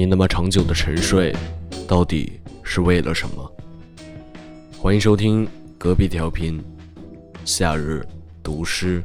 你那么长久的沉睡，到底是为了什么？欢迎收听隔壁调频，夏日读诗。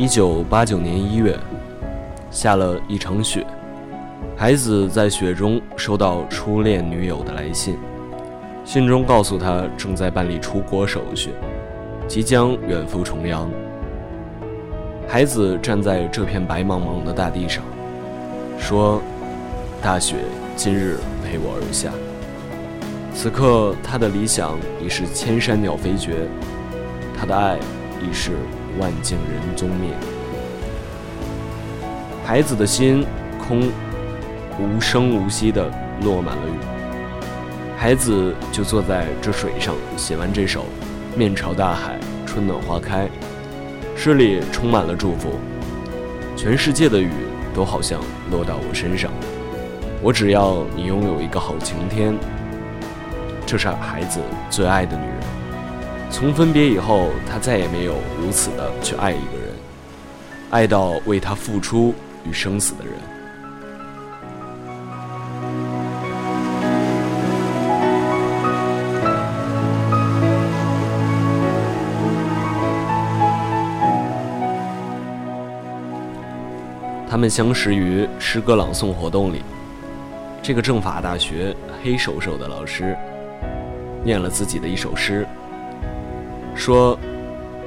一九八九年一月，下了一场雪。孩子在雪中收到初恋女友的来信，信中告诉他正在办理出国手续，即将远赴重洋。孩子站在这片白茫茫的大地上，说：“大雪今日陪我而下。”此刻，他的理想已是千山鸟飞绝，他的爱已是。万径人踪灭，孩子的心空，无声无息地落满了雨。孩子就坐在这水上，写完这首《面朝大海，春暖花开》，诗里充满了祝福。全世界的雨都好像落到我身上，我只要你拥有一个好晴天。这是孩子最爱的女人。从分别以后，他再也没有如此的去爱一个人，爱到为他付出与生死的人。他们相识于诗歌朗诵活动里，这个政法大学黑手手的老师念了自己的一首诗。说，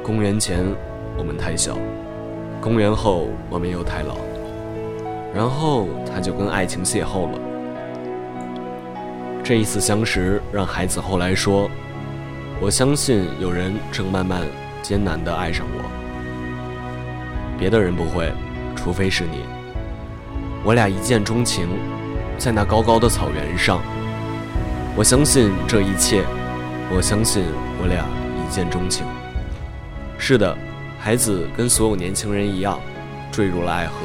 公元前我们太小，公元后我们又太老，然后他就跟爱情邂逅了。这一次相识让孩子后来说：“我相信有人正慢慢艰难地爱上我，别的人不会，除非是你。我俩一见钟情，在那高高的草原上。我相信这一切，我相信我俩。”一见钟情，是的，孩子跟所有年轻人一样，坠入了爱河。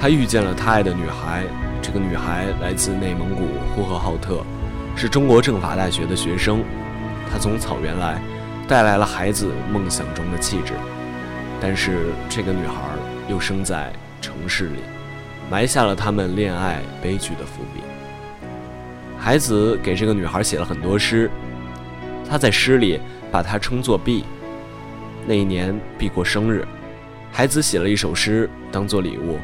他遇见了他爱的女孩，这个女孩来自内蒙古呼和浩特，是中国政法大学的学生。她从草原来，带来了孩子梦想中的气质。但是这个女孩又生在城市里，埋下了他们恋爱悲剧的伏笔。孩子给这个女孩写了很多诗，他在诗里。把它称作 B。那一年 B 过生日，孩子写了一首诗当做礼物。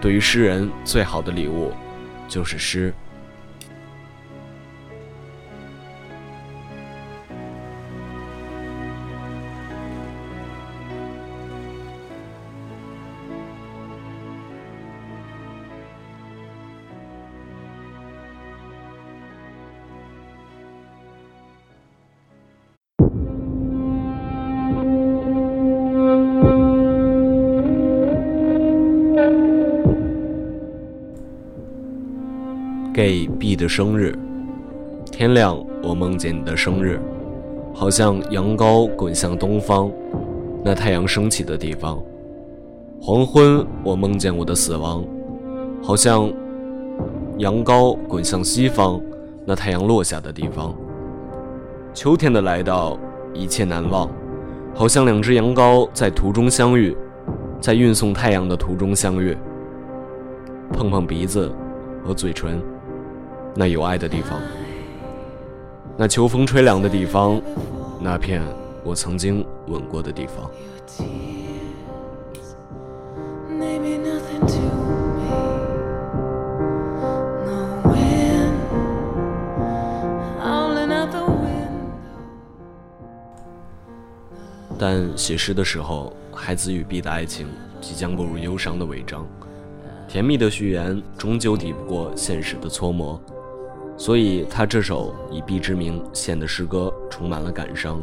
对于诗人，最好的礼物就是诗。给 B 的生日，天亮我梦见你的生日，好像羊羔滚向东方，那太阳升起的地方；黄昏，我梦见我的死亡，好像羊羔滚向西方，那太阳落下的地方。秋天的来到，一切难忘，好像两只羊羔在途中相遇，在运送太阳的途中相遇，碰碰鼻子和嘴唇。那有爱的地方，那秋风吹凉的地方，那片我曾经吻过的地方。但写诗的时候，孩子与碧的爱情即将步入忧伤的尾章，甜蜜的序言终究抵不过现实的搓磨。所以，他这首以毕之名献的诗歌充满了感伤。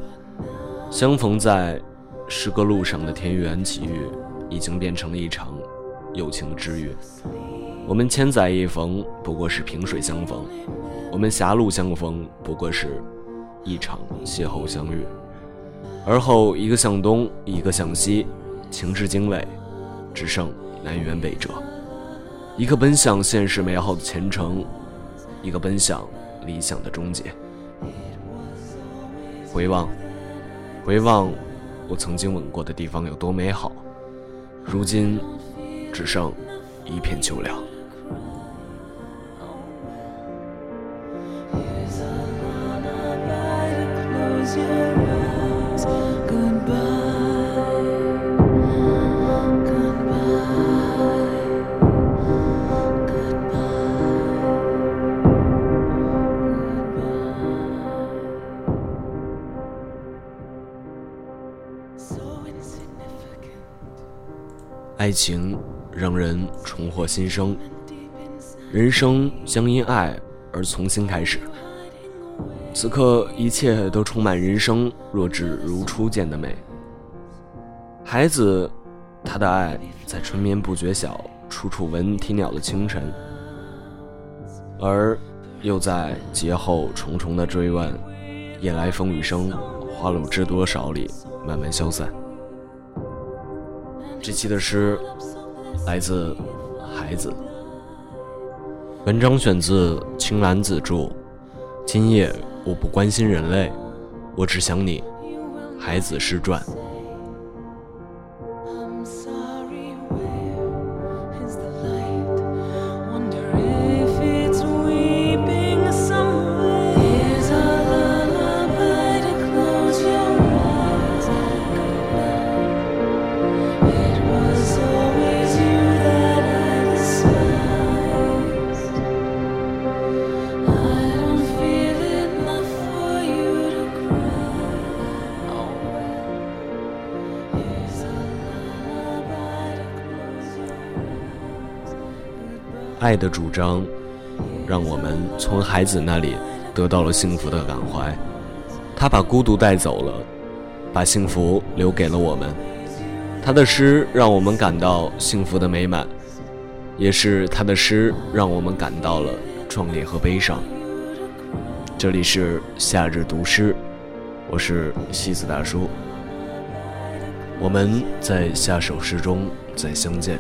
相逢在诗歌路上的田园奇遇，已经变成了一场友情的治愈。我们千载一逢，不过是萍水相逢；我们狭路相逢，不过是一场邂逅相遇。而后，一个向东，一个向西，情至经纬，只剩南辕北辙。一个奔向现实美好的前程。一个奔向理想的终结。回望，回望，我曾经吻过的地方有多美好，如今只剩一片秋凉。爱情让人重获新生，人生将因爱而重新开始。此刻一切都充满人生若只如初见的美。孩子，他的爱在春眠不觉晓，处处闻啼鸟的清晨，而又在劫后重重的追问，夜来风雨声，花落知多少里，慢慢消散。这期的诗来自孩子。文章选自青兰子著《今夜我不关心人类，我只想你》，孩子诗传。爱的主张，让我们从孩子那里得到了幸福的感怀。他把孤独带走了，把幸福留给了我们。他的诗让我们感到幸福的美满，也是他的诗让我们感到了壮烈和悲伤。这里是夏日读诗，我是西子大叔。我们在下首诗中再相见。